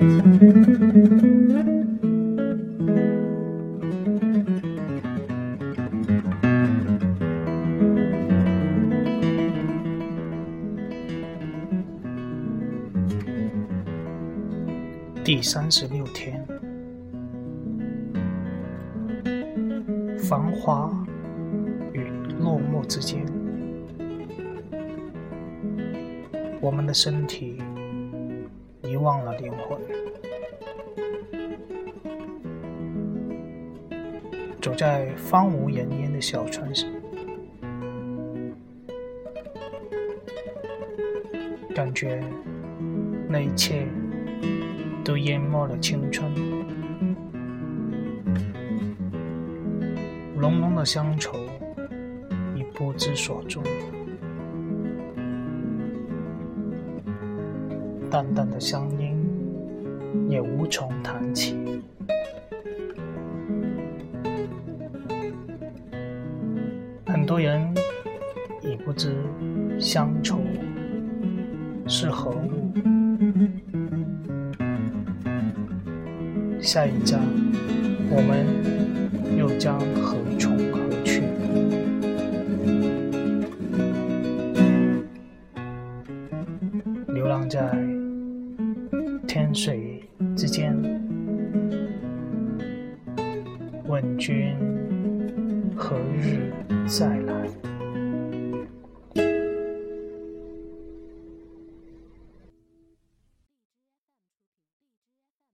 第三十六天繁华与落寞之间我们的身体忘了灵魂。走在荒无人烟的小船上，感觉那一切。都淹没了青春，浓浓的乡愁已不知所踪，淡淡的乡音也无从谈起。很多人已不知乡愁是何物。下一站，我们又将何从何去？流浪在天水之间，问君何日再来？